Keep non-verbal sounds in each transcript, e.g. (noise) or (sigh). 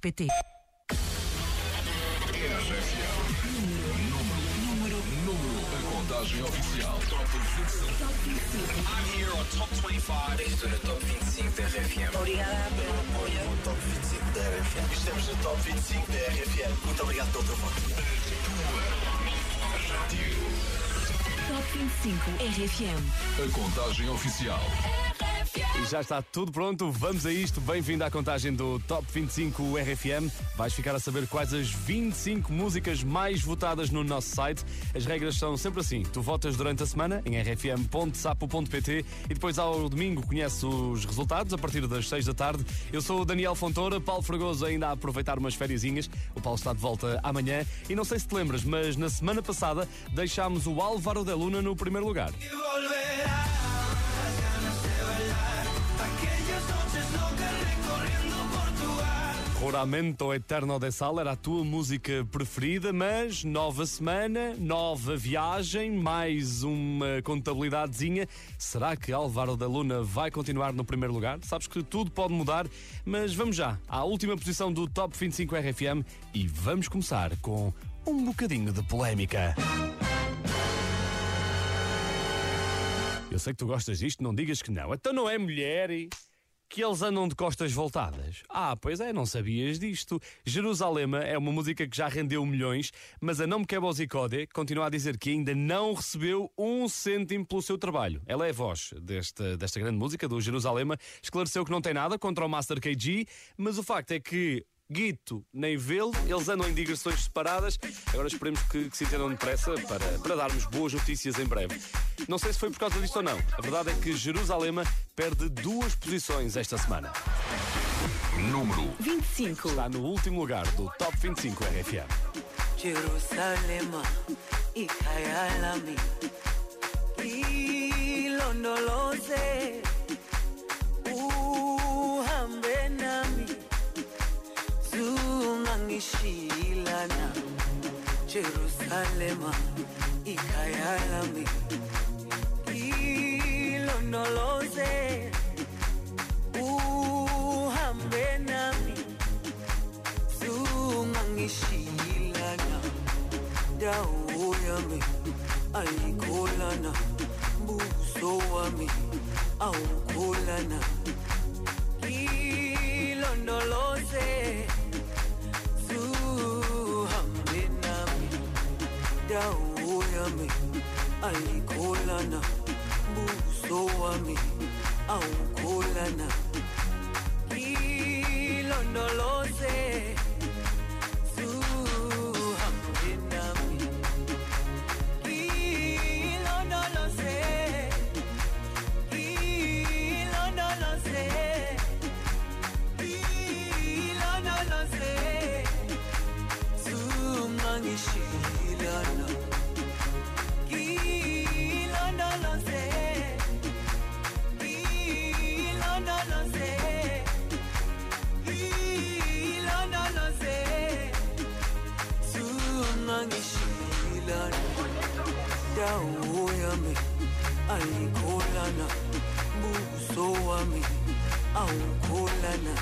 rfm.pt. A contagem oficial. Top 25. I'm here on Top 25. Estou no Top 25 da RFM. Obrigada pelo apoio. No Top 25 da RFM. Estamos no Top 25 da RFM. Muito obrigado pelo teu voto. Top 25 RFM. A contagem oficial. E já está tudo pronto, vamos a isto. Bem-vindo à contagem do Top 25 RFM. Vais ficar a saber quais as 25 músicas mais votadas no nosso site. As regras são sempre assim: tu votas durante a semana em rfm.sapo.pt e depois ao domingo conhece os resultados a partir das 6 da tarde. Eu sou o Daniel Fontoura, Paulo Fragoso ainda a aproveitar umas fériasinhas. O Paulo está de volta amanhã e não sei se te lembras, mas na semana passada deixámos o Álvaro de Luna no primeiro lugar. Juramento Eterno de Sal era a tua música preferida, mas nova semana, nova viagem, mais uma contabilidadezinha. Será que Álvaro da Luna vai continuar no primeiro lugar? Sabes que tudo pode mudar, mas vamos já à última posição do Top 25 RFM e vamos começar com um bocadinho de polémica. Eu sei que tu gostas disto, não digas que não. Então não é mulher e que eles andam de costas voltadas. Ah, pois é, não sabias disto. Jerusalema é uma música que já rendeu milhões, mas a Não Me Quebra Zicode continua a dizer que ainda não recebeu um cêntimo pelo seu trabalho. Ela é a voz desta, desta grande música, do Jerusalema. Esclareceu que não tem nada contra o Master KG, mas o facto é que Guito nem vê-lo, eles andam em digressões separadas. Agora esperemos que, que se entendam depressa para, para darmos boas notícias em breve. Não sei se foi por causa disto ou não. A verdade é que Jerusalema perde duas posições esta semana. Número 25. Está no último lugar do Top 25 RFM. Jerusalema ikhaya lami ilondoloze zungangishilana Jerusalema ikhaya lami ilondoloze uhambe nami. Zungangishilana dawo yami ayikholana buso wami awukholana ilondoloze dau yami alikolana buso wami aukolana. Ilondoloze ayikholana buso wami awukholana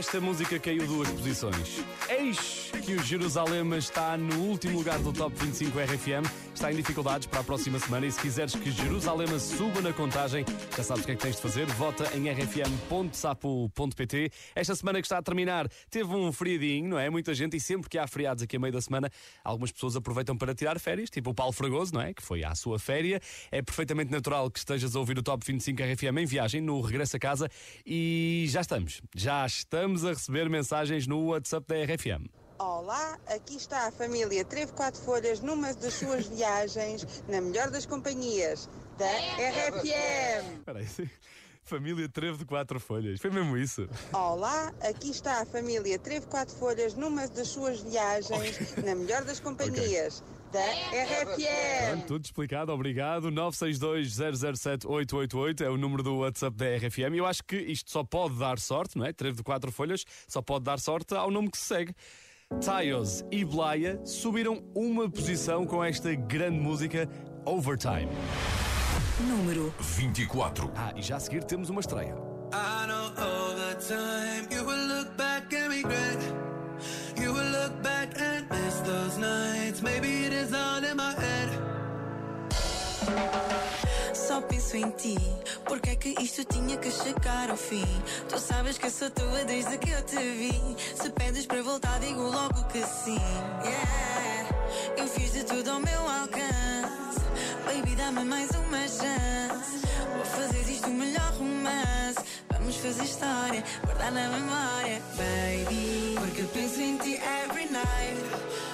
esta música caiu duas posições. Eish! que o Jerusalém está no último lugar do Top 25 RFM. Está em dificuldades para a próxima semana e se quiseres que Jerusalém suba na contagem, já sabes o que é que tens de fazer. Vota em rfm.sapo.pt. Esta semana que está a terminar teve um feriadinho, não é? Muita gente e sempre que há feriados aqui a meio da semana, algumas pessoas aproveitam para tirar férias, tipo o Paulo Fragoso, não é? Que foi à sua féria. É perfeitamente natural que estejas a ouvir o Top 25 RFM em viagem, no regresso a casa e já estamos. Já estamos a receber mensagens no WhatsApp da RFM. Olá, aqui está a família Trevo Quatro Folhas numa das suas viagens, na melhor das companhias, da RFM. Espera aí. Família Trevo de Quatro Folhas. Foi mesmo isso? Olá, aqui está a família Trevo Quatro Folhas numa das suas viagens, na melhor das companhias, da RFM. Pronto, tudo explicado, obrigado. 962-007-888 é o número do WhatsApp da RFM. Eu acho que isto só pode dar sorte, não é? Trevo de quatro folhas, só pode dar sorte ao nome que se segue. Taios e Blaya subiram uma posição com esta grande música Overtime. Número 24. Ah, e já a seguir temos uma estreia. I know over time you will look back and regret. You will look back and miss those nights. Maybe it is all in my head. Só penso em ti, porque é que isto tinha que chegar ao fim? Tu sabes que sou tua desde que eu te vi. Se pedes para voltar, digo logo que sim. Yeah, eu fiz de tudo ao meu alcance. Baby, dá-me mais uma chance. Vou fazer disto o melhor romance. Vamos fazer história, guardar na memória, baby. Porque penso em ti every night.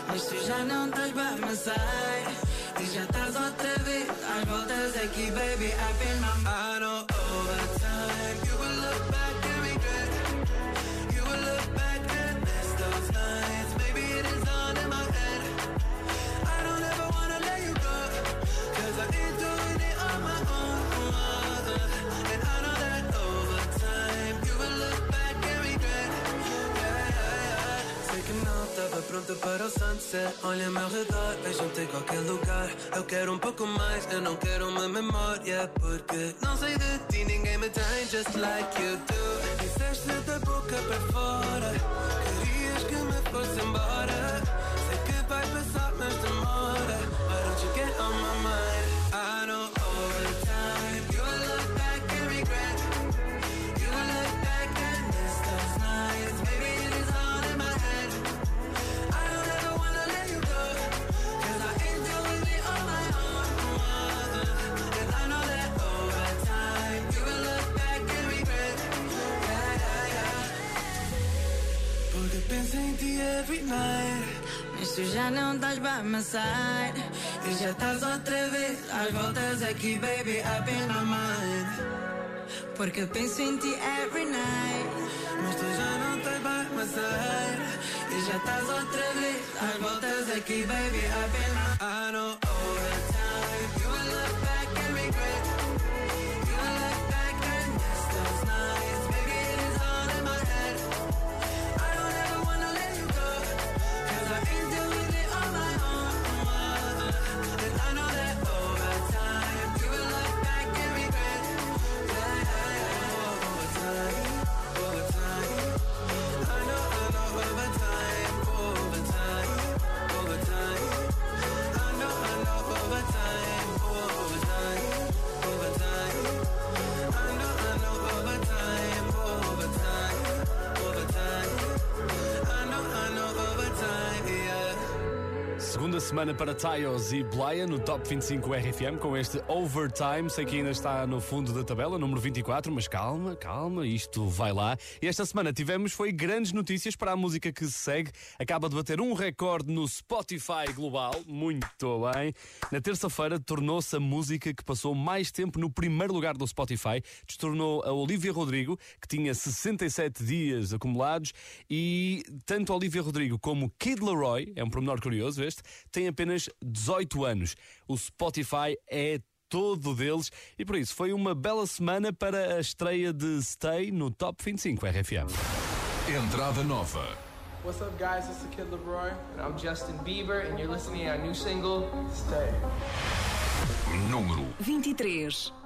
Mas tu já não estás by my side. E já estás outra vez às voltas aqui, baby. I've been my I know over time you will look back and regret. You will look back and miss those nights. Maybe it is all in my head. I don't ever wanna let you go. Cause I ain't doing it on my own. Oh, oh, oh. And I know que não estava pronta para o sunset. Olha meu redor, vejo-te em qualquer lugar. Eu quero um pouco mais, eu não quero uma memória. Porque não sei de ti, ninguém me tem just like you do. Disseste da boca para fora. Querias que me fosse embora. Sei que vai passar, mas demora. Why don't you get on my mind? Every night. Mas tu já não estás by my side. E já estás outra vez às voltas aqui, baby. I've been on. Porque penso em ti every night. Mas tu já não estás by my side. E já estás outra vez às voltas aqui, baby. I've been on I know over time you semana para Taios e Blaya no Top 25 RFM com este Overtime. Sei que ainda está no fundo da tabela, número 24, mas calma, calma, isto vai lá. E esta semana tivemos foi grandes notícias para a música que se segue. Acaba de bater um recorde no Spotify global, muito bem. Na terça-feira tornou-se a música que passou mais tempo no primeiro lugar do Spotify. Destornou a Olivia Rodrigo, que tinha 67 dias acumulados, e tanto Olivia Rodrigo como Kid Laroi, é um pormenor curioso este, têm apenas 18 anos. O Spotify é todo deles e por isso foi uma bela semana para a estreia de Stay no Top 25 RFM. Entrada nova. What's up, guys? This is Kid Leroy, and I'm Justin Bieber, and you're listening to our new single, Stay. Número 23.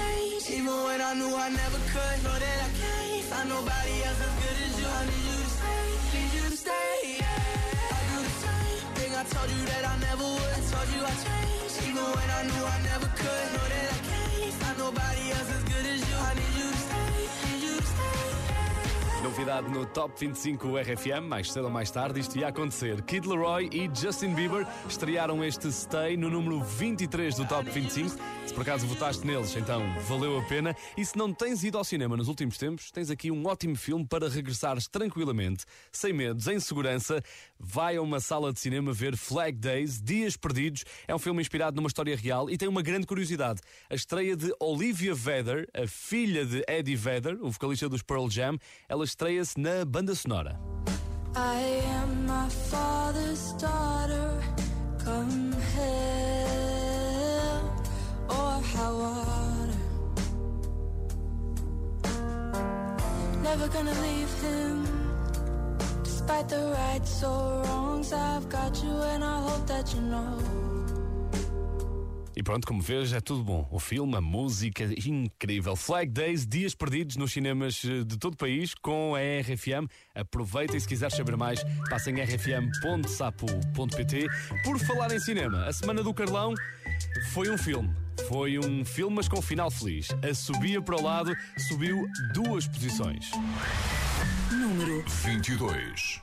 Changed, even when I knew I never could. Know that I can't find nobody else as good as you. I need you to stay, need you to stay. Yeah. I do the same thing I told you that I never would. I told you even when I knew I never could. Know that I can't find nobody else as good as you. I need you to stay, need you to stay. Novidade no Top 25 RFM, mais cedo ou mais tarde, isto ia acontecer. Kid Leroy e Justin Bieber estrearam este Stay no número 23 do Top 25. Se por acaso votaste neles, então valeu a pena. E se não tens ido ao cinema nos últimos tempos, tens aqui um ótimo filme para regressares tranquilamente, sem medos, em segurança. Vai a uma sala de cinema ver Flag Days, Dias Perdidos. É um filme inspirado numa história real e tem uma grande curiosidade. A estreia de Olivia Vedder, a filha de Eddie Vedder, o vocalista dos Pearl Jam, ela estreia-se na banda sonora. I am my father's daughter, come hell high water. Never gonna leave him, despite the rights or wrongs. I've got you, and I hope that you know. E pronto, como vês, é tudo bom. O filme, a música, incrível. Flag Days, dias perdidos nos cinemas eh, de todo o país com a RFM. Aproveita e se quiseres saber mais, passa em rfm.sapo.pt. Por falar em cinema, a Semana do Carlão foi um filme. Foi um filme, mas com final feliz. A Subia para o Lado subiu duas posições. Número 22.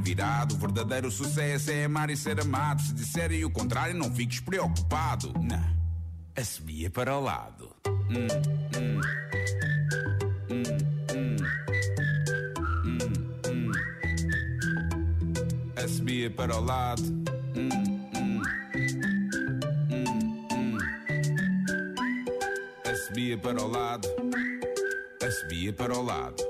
virado. O verdadeiro sucesso é amar e ser amado. Se disserem o contrário, não fiques preocupado. Não, a para o lado. Hum, hum. Subia para o lado. Hum, hum. Hum, hum. A subia para o lado. A subia para o lado.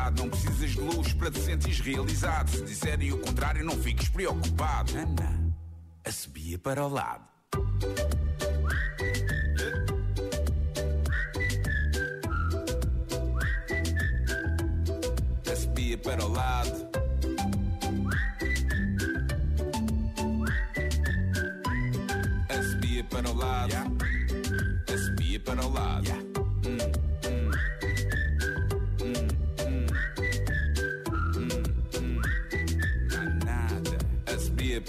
verdade. Não precisas de luz para te sentir realizado. Se disserem o contrário, não fiques preocupado. Ana, assobia para o lado. Assobia para o lado. Assobia para o lado. Assobia para o lado.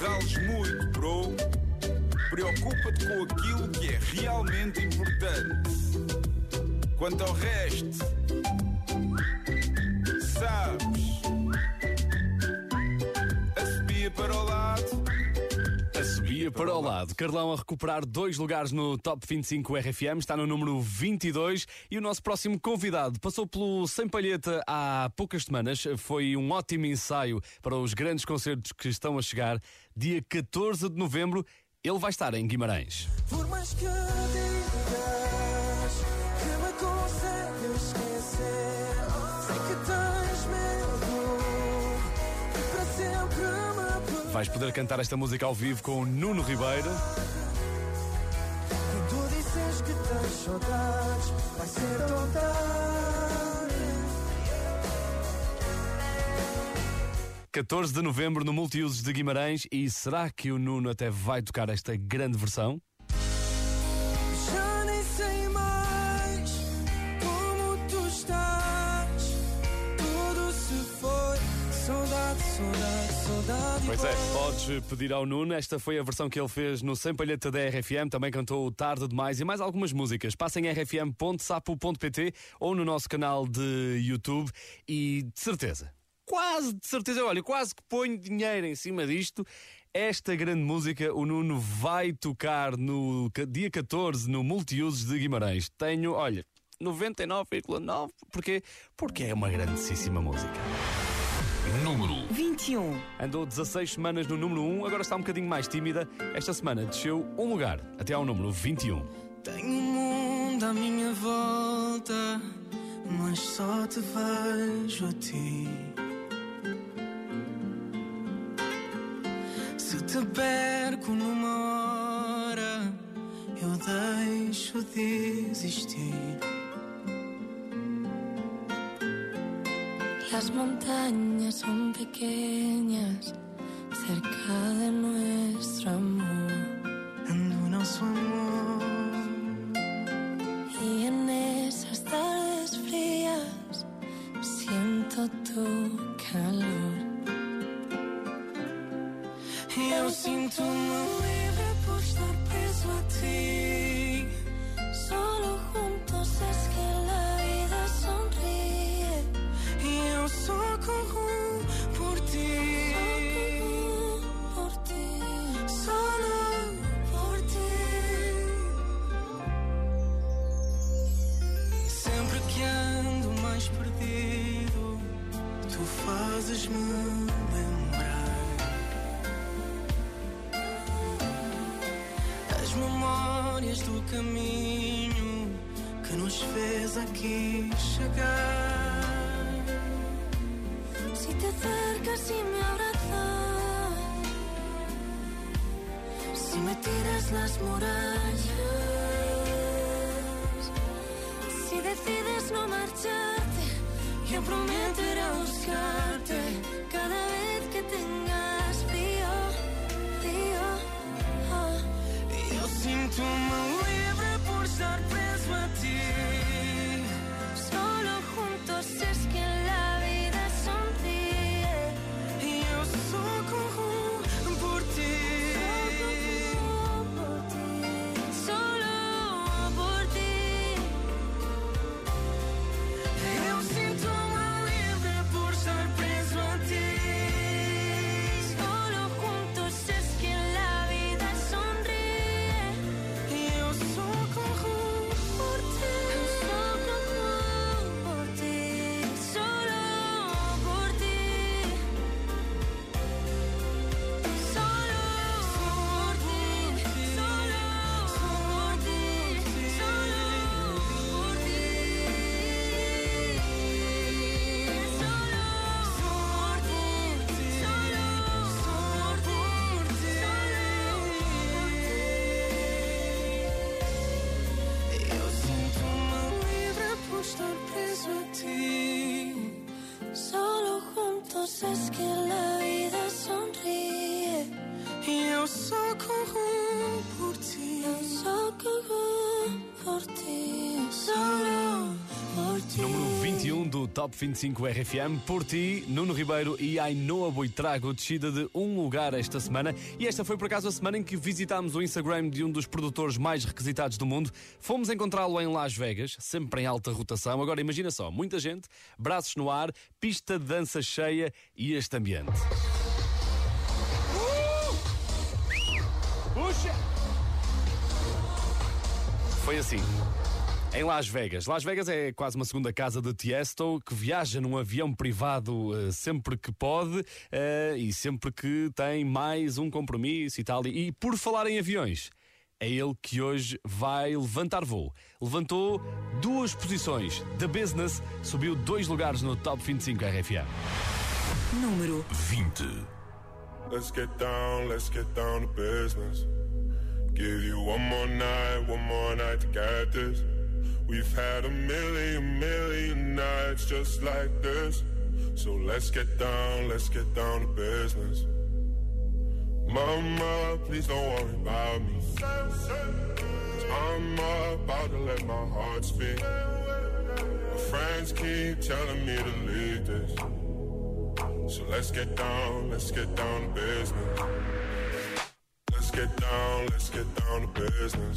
Rales muito, bro. Preocupa-te com aquilo que é realmente importante. Quanto ao resto, A subia para o lado. Carlão a recuperar dois lugares no Top 25 RFM, está no número 22. E o nosso próximo convidado passou pelo Sem Palheta há poucas semanas. Foi um ótimo ensaio para os grandes concertos que estão a chegar. Dia 14 de novembro, ele vai estar em Guimarães. Por mais que digas que Vais poder cantar esta música ao vivo com o Nuno Ribeiro. E tu dizes que tens saudades, vai ser tão tarde. 14 de novembro no Multiusos de Guimarães. E será que o Nuno até vai tocar esta grande versão? Pedir ao Nuno. Esta foi a versão que ele fez no Sem Palheta da RFM. Também cantou Tarde Demais e mais algumas músicas. Passem em rfm.sapo.pt ou no nosso canal de YouTube. E de certeza, quase de certeza, olha, quase que ponho dinheiro em cima disto. Esta grande música o Nuno vai tocar no dia 14 no Multiusos de Guimarães. Tenho, olha, 99,9. Porquê? Porque é uma grandíssima música. Número 21. Andou 16 semanas no número 1, agora está um bocadinho mais tímida. Esta semana desceu um lugar, até ao número 21. Tenho um mundo à minha volta, mas só te vejo a ti. Se te perco numa hora, eu deixo de existir. Las montañas son pequeñas cerca de nuestro amor. Nosso amor. Y en esas tardes frías siento tu calor. Eu sinto-me livre por estar preso a ti. Fez aqui chegar. si te acercas y me abrazas, si me tiras las murallas, si decides no marcharte, Eu prometo ir a buscarte. cada vez que tengas frío, frío. ah. Eu sinto-me livre por estar preso Top 25 RFM. Por ti, Nuno Ribeiro e Ainhoa Boitrago, descida de um lugar esta semana. E esta foi por acaso a semana em que visitámos o Instagram de um dos produtores mais requisitados do mundo. Fomos encontrá-lo em Las Vegas, sempre em alta rotação. Agora imagina só, muita gente, braços no ar, pista de dança cheia e este ambiente. Puxa! Foi assim. Em Las Vegas. Las Vegas é quase uma segunda casa de Tiesto, que viaja num avião privado uh, sempre que pode uh, e sempre que tem mais um compromisso e tal. E, e por falar em aviões, é ele que hoje vai levantar voo. Levantou duas posições. The Business subiu dois lugares no Top 25 RFM. Número 20. Let's get down, let's get down to business. Give you one more night, one more night to get this. We've had a million, million nights just like this. So let's get down, let's get down to business. Mama, please don't worry about me. I'm about to let my heart speak. My friends keep telling me to leave this. So let's get down, let's get down to business. Let's get down, let's get down to business.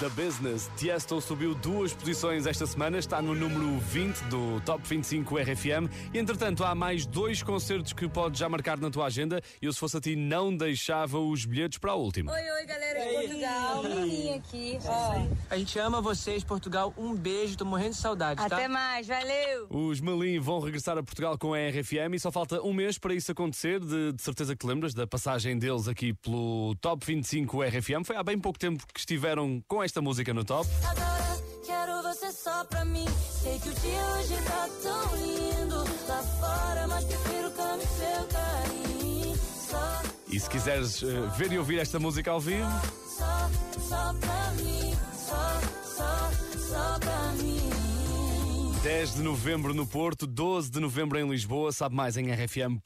The Business. Tiesto subiu duas posições esta semana, está no número 20 do Top 25 RFM. E, entretanto, há mais dois concertos que podes já marcar na tua agenda. Eu, se fosse a ti, não deixava os bilhetes para a última. Oi, oi, galera de Portugal. Menininha aqui. A gente ama vocês, Portugal. Um beijo, tô morrendo de saudade, tá? Até mais, valeu. Os Melim vão regressar a Portugal com a RFM e só falta um mês para isso acontecer. De, de certeza que te lembras da passagem deles aqui pelo Top 25 RFM. Foi há bem pouco tempo que estiveram com esta música no top. Agora quero você só pra mim. Sei que o dia hoje tá tão lindo lá fora, mas prefiro no seu carinho. Só, E se quiseres eh, ver e ouvir esta música ao vivo, só, só pra mim. Só, só, só. 10 de novembro no Porto, 12 de novembro em Lisboa, sabe mais em rfm.sapo.pt.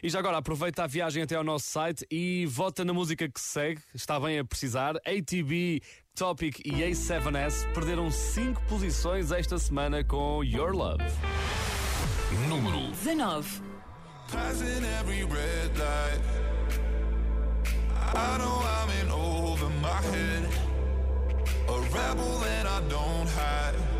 E já agora aproveita a viagem até ao nosso site e vota na música que segue, está bem a precisar. ATB, Topic e A7S perderam 5 posições esta semana com Your Love. Número 19. Passing every red light. I know I'm in over my head. A rebel that I don't hide.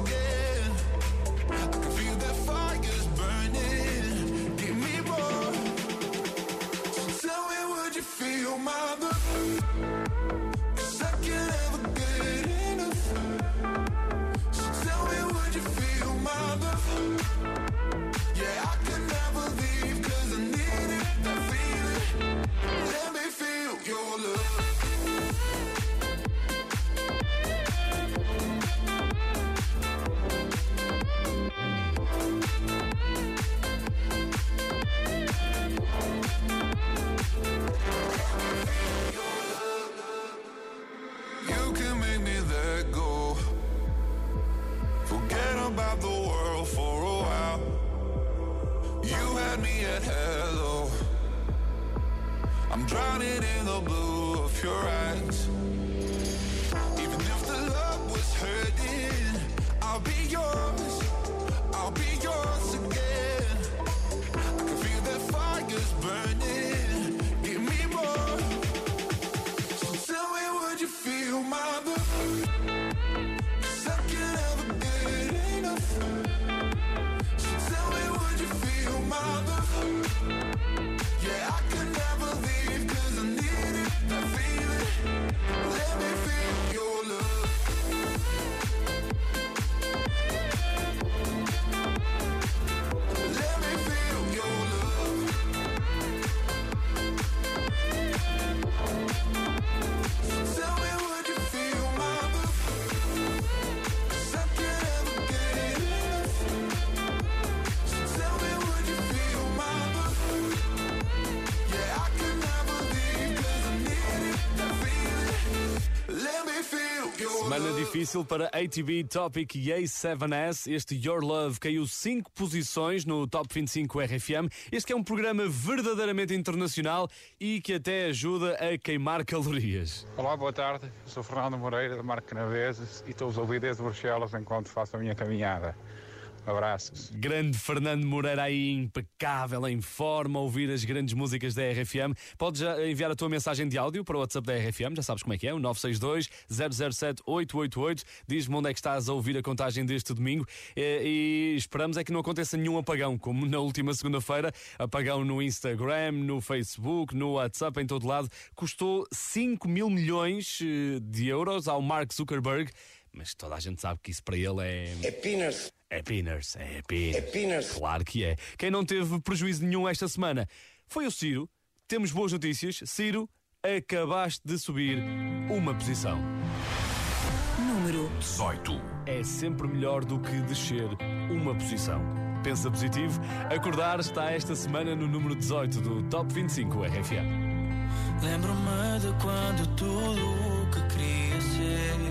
the world for a while. You had me at hello. I'm drowning in the blue of your eyes. Even if the love was hurting, I'll be yours. I'll be yours again. I can feel that fire's burning. Semana difícil para ATV Topic e A7S. Este Your Love caiu 5 posições no Top 25 RFM. Este que é um programa verdadeiramente internacional e que até ajuda a queimar calorias. Olá, boa tarde. Eu sou Fernando Moreira, da Marca Canaveses e estou a ouvir desde Bruxelas enquanto faço a minha caminhada. Abraços. Grande Fernando Moreira aí, impecável, em forma, a ouvir as grandes músicas da RFM. Podes enviar a tua mensagem de áudio para o WhatsApp da RFM, já sabes como é que é, o 962-007-888. Diz-me onde é que estás a ouvir a contagem deste domingo Eh, e esperamos é que não aconteça nenhum apagão, como na última segunda-feira, apagão no Instagram, no Facebook, no WhatsApp, em todo lado. Custou 5 mil milhões eh, de euros ao Mark Zuckerberg, mas toda a gente sabe que isso para ele é... É peanuts. É Pinners, é Pinners. É peanuts. Claro que é. Quem não teve prejuízo nenhum esta semana foi o Ciro. Temos boas notícias. Ciro, acabaste de subir uma posição. Número 18. É sempre melhor do que descer uma posição. Pensa positivo. Acordar está esta semana no número 18 do Top 25 RFM. Lembro-me de quando tudo o que queria ser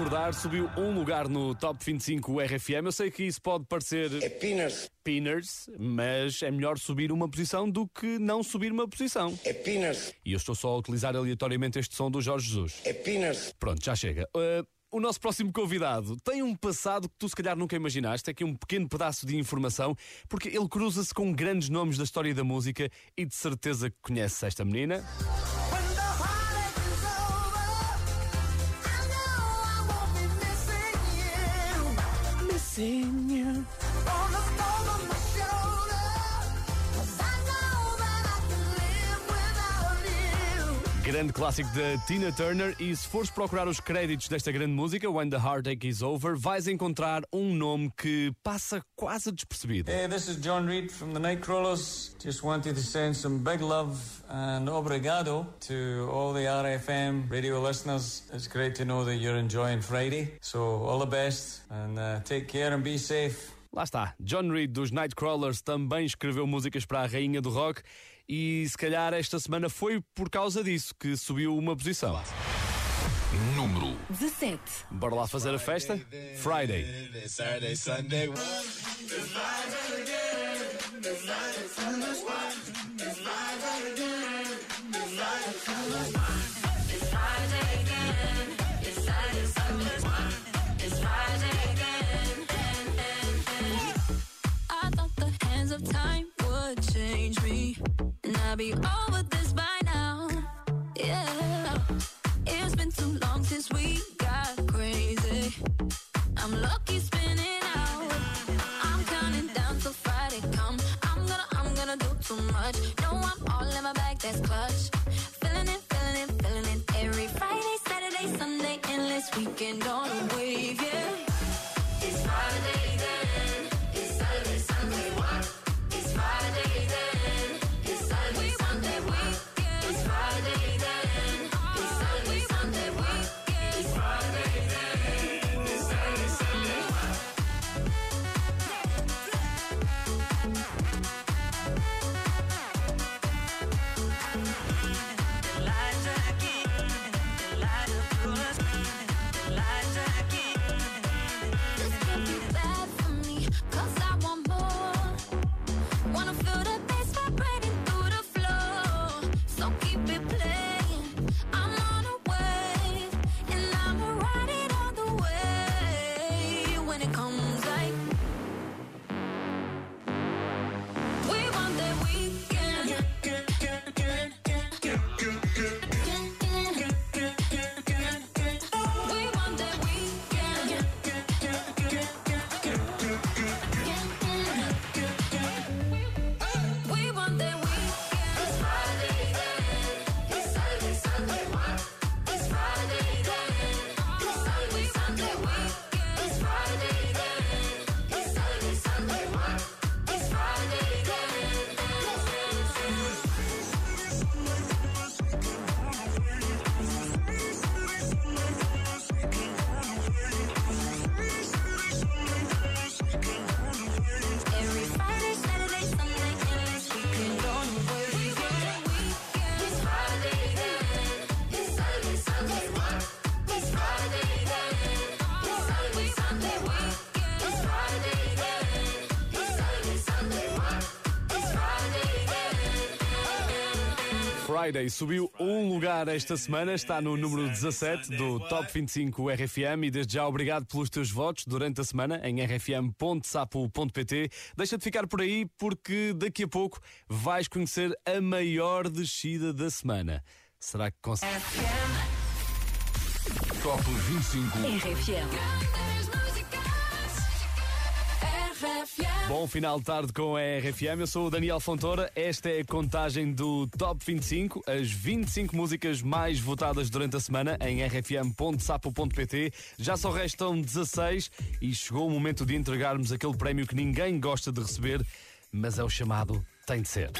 Acordar subiu um lugar no Top 25 RFM. Eu sei que isso pode parecer. É Pinners. Pinners, mas é melhor subir uma posição do que não subir uma posição. É Pinners. E eu estou só a utilizar aleatoriamente este som do Jorge Jesus. É Pinners. Pronto, já chega. Uh, o nosso próximo convidado tem um passado que tu se calhar nunca imaginaste, é aqui um pequeno pedaço de informação, porque ele cruza-se com grandes nomes da história da música e de certeza que conhece esta menina. Missing you. Grande clássico da Tina Turner e se fores procurar os créditos desta grande música, When the Heartache is Over, vais encontrar um nome que passa quase despercebido. Hey, this is John Reed from the Nightcrawlers. Just wanted to send some big love and obrigado to all the RFM radio listeners. It's great to know that you're enjoying Friday. So, all the best and uh, take care and be safe. Lá está, John Reed dos Nightcrawlers também escreveu músicas para a rainha do rock e se calhar esta semana foi por causa disso que subiu uma posição. Número 17. Bora lá fazer a festa? Friday. Saturday, Sunday. Friday subiu um lugar esta semana, está no número 17 do Top 25 RFM e desde já obrigado pelos teus votos durante a semana em rfm.sapo.pt. Deixa de ficar por aí porque daqui a pouco vais conhecer a maior descida da semana. Será que consegues? Top 25 RFM. Bom final de tarde com a RFM. Eu sou o Daniel Fontoura. Esta é a contagem do Top 25, as 25 músicas mais votadas durante a semana em rfm.sapo.pt. Já só restam 16 e chegou o momento de entregarmos aquele prémio que ninguém gosta de receber, mas é o chamado Tem de Ser.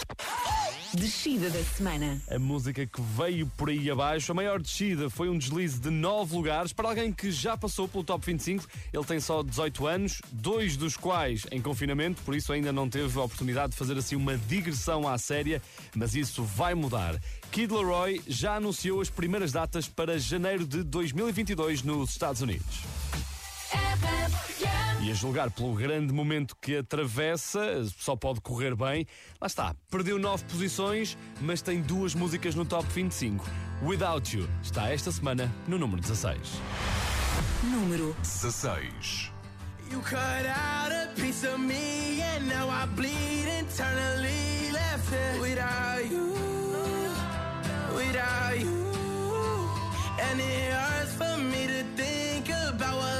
Descida da semana. A música que veio por aí abaixo, a maior descida foi um deslize de 9 lugares para alguém que já passou pelo Top 25. Ele tem só 18 anos, dois dos quais em confinamento, por isso ainda não teve a oportunidade de fazer assim uma digressão à séria, mas isso vai mudar. Kid Laroi já anunciou as primeiras datas para janeiro de 2022 nos Estados Unidos. E a julgar pelo grande momento que atravessa, só pode correr bem. Lá está, perdeu nove posições, mas tem duas músicas no top 25. Without You está esta semana no número 16. Número 16. You cut out a piece of me and now I bleed internally left it without you, without you. And it hurts for me to think about what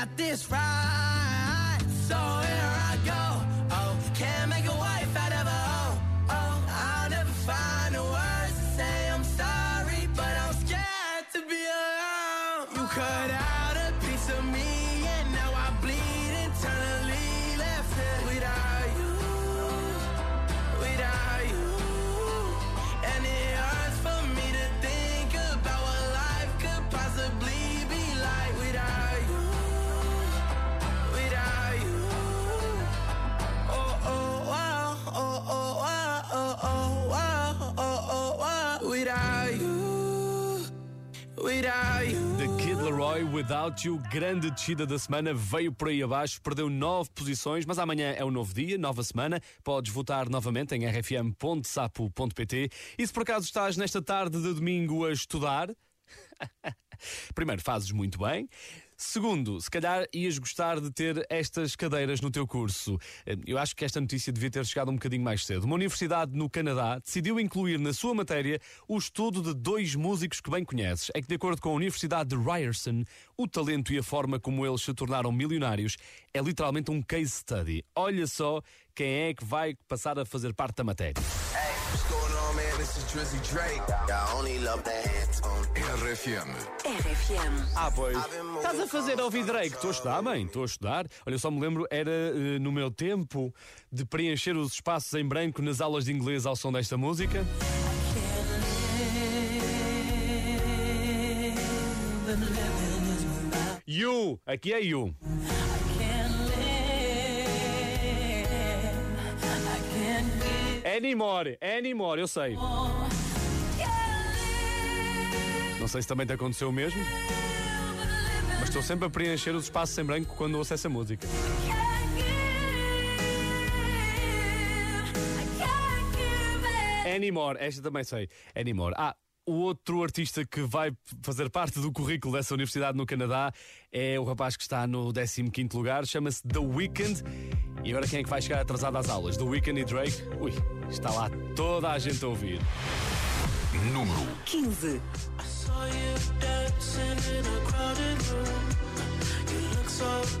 got this right. The Kid Laroi, Without You, grande descida da semana, veio por aí abaixo, perdeu nove posições, mas amanhã é um novo dia, nova semana. Podes votar novamente em rfm.sapo.pt. E se por acaso estás nesta tarde de domingo a estudar, (laughs) primeiro fazes muito bem. Segundo, se calhar ias gostar de ter estas cadeiras no teu curso. Eu acho que esta notícia devia ter chegado um bocadinho mais cedo. Uma universidade no Canadá decidiu incluir na sua matéria o estudo de dois músicos que bem conheces. É que, de acordo com a Universidade de Ryerson, o talento e a forma como eles se tornaram milionários é literalmente um case study. Olha só quem é que vai passar a fazer parte da matéria. Hey, what's going on, man? This is Drizzy Drake. I only love the hands on RFM. RFM. Ah, pois. Estás a fazer ouvir Drake? Estou a estudar, bem, estou a estudar. Olha, eu só me lembro, era eh, no meu tempo de preencher os espaços em branco nas aulas de inglês ao som desta música. You, aqui é You. Anymore, anymore, eu sei. Não sei se também te aconteceu o mesmo. Mas estou sempre a preencher os espaços em branco quando ouço essa música. Anymore, esta também sei. Anymore. Ah, o outro artista que vai fazer parte do currículo dessa universidade no Canadá é o rapaz que está no 15 lugar, chama-se The Weeknd. E agora quem é que vai chegar atrasado às aulas? The Weeknd e Drake? Ui, está lá toda a gente a ouvir. Número 15. saw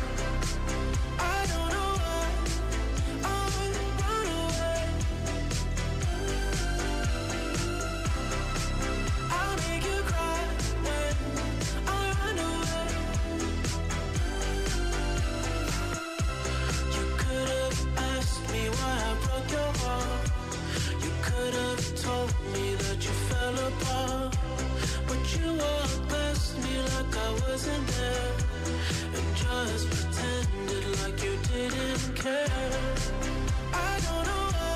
But you walked past me like I wasn't there. And just pretended like you didn't care. I don't know why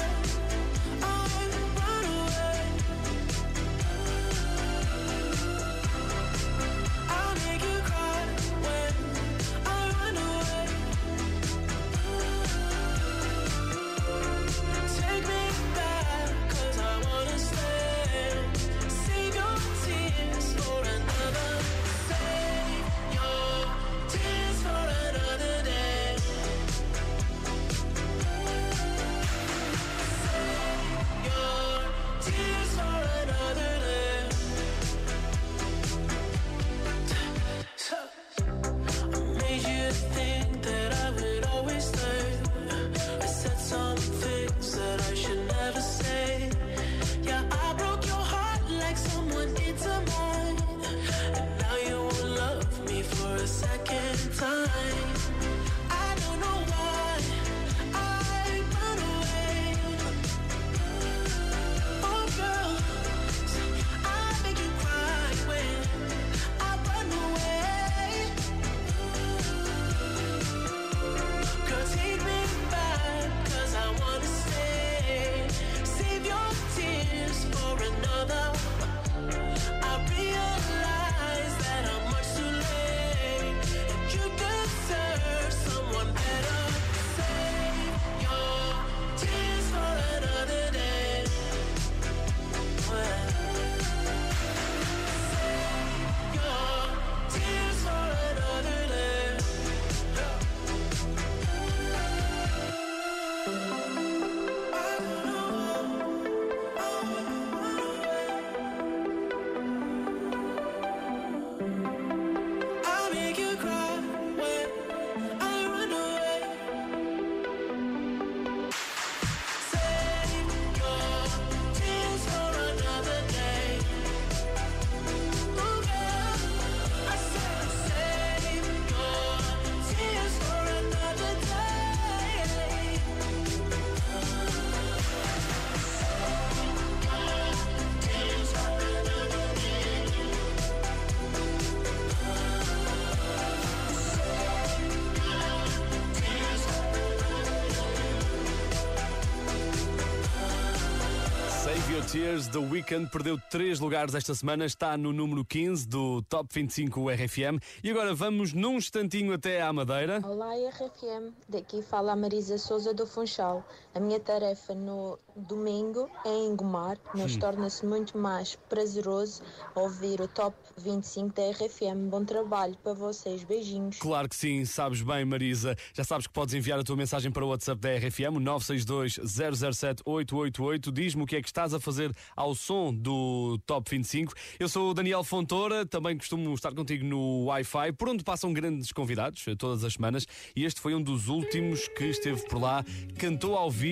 Tears, The Weeknd perdeu três lugares esta semana, está no número 15 do Top 25 RFM. E agora vamos num instantinho até à Madeira. Olá, RFM. Daqui fala a Marisa Souza do Funchal. A minha tarefa no domingo é engomar, mas Hum. torna-se muito mais prazeroso ouvir o Top 25 da RFM. Bom trabalho para vocês. Beijinhos. Claro que sim, sabes bem, Marisa. Já sabes que podes enviar a tua mensagem para o WhatsApp da RFM, o 962 007 888. Diz-me o que é que estás a fazer ao som do Top 25. Eu sou o Daniel Fontoura, também costumo estar contigo no Wi-Fi, por onde passam grandes convidados eh, todas as semanas. E este foi um dos últimos que esteve por lá, cantou ao vivo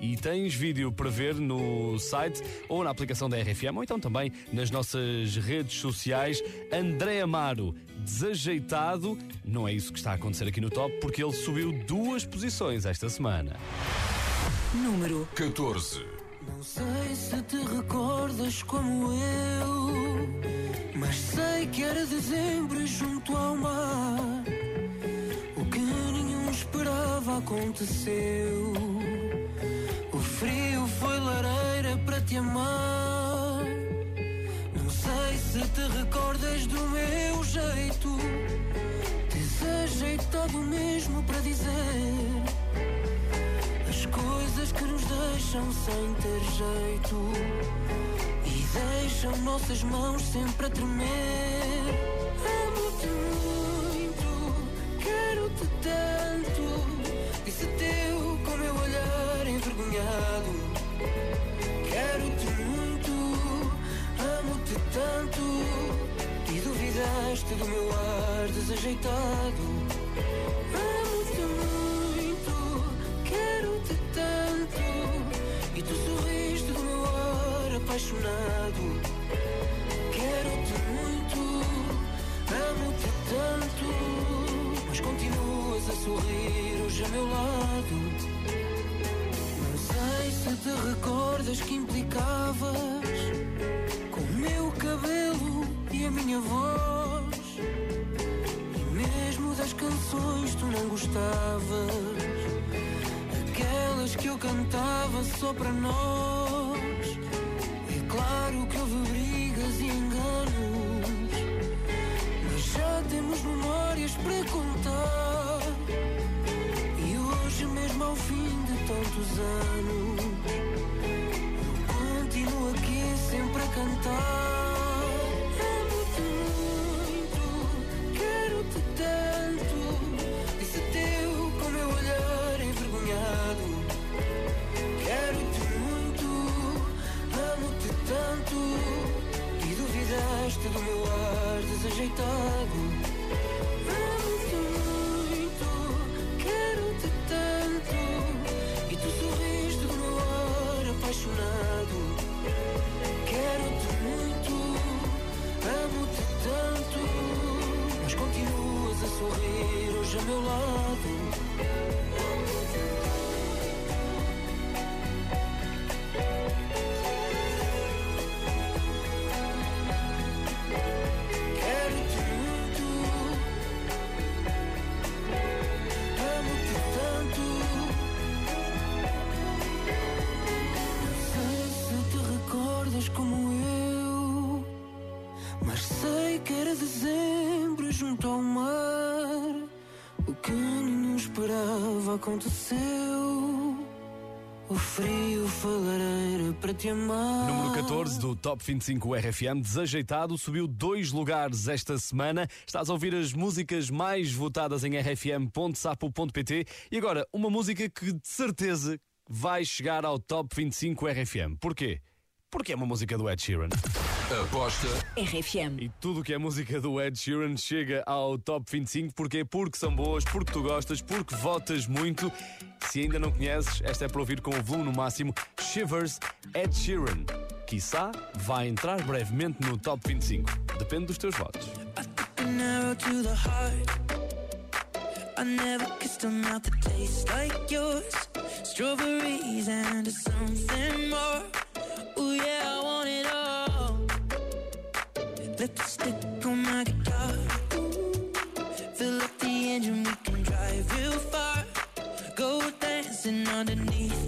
e tens vídeo para ver no site ou na aplicação da RFM, ou então também nas nossas redes sociais. André Amaro, desajeitado, não é isso que está a acontecer aqui no top, porque ele subiu duas posições esta semana. Número 14. Não sei se te recordas como eu, mas sei que era dezembro junto ao mar. O que nenhum esperava aconteceu. Frio foi lareira para te amar. Não sei se te recordas do meu jeito. ajeitado mesmo para dizer as coisas que nos deixam sem ter jeito e deixam nossas mãos sempre a tremer. Amo-te muito, quero-te tanto. Quero-te muito, amo-te tanto. E duvidaste do meu ar desajeitado. Amo-te muito, quero-te tanto. E tu sorriste do meu ar apaixonado. Quero-te muito, amo-te tanto. Mas continuas a sorrir hoje a meu lado. Se te recordas que implicavas com o meu cabelo e a minha voz. E mesmo das canções tu não gostavas. Aquelas que eu cantava só para nós. Sempre te amar. Número 14 do Top 25 RFM, desajeitado, subiu dois lugares esta semana. Estás a ouvir as músicas mais votadas em rfm.sapo.pt e agora uma música que de certeza vai chegar ao Top 25 RFM. Porquê? Porque é uma música do Ed Sheeran. Aposta RFM. E tudo que é música do Ed Sheeran chega ao Top 25. Porquê? Porque são boas, porque tu gostas, porque votas muito. Se ainda não conheces, esta é para ouvir com o volume no máximo. Shivers, Ed Sheeran. Quiçá vai entrar brevemente no Top 25. Depende dos teus votos. an arrow to the heart. I never kissed a mouth that tastes like yours. Strawberries and something more. underneath.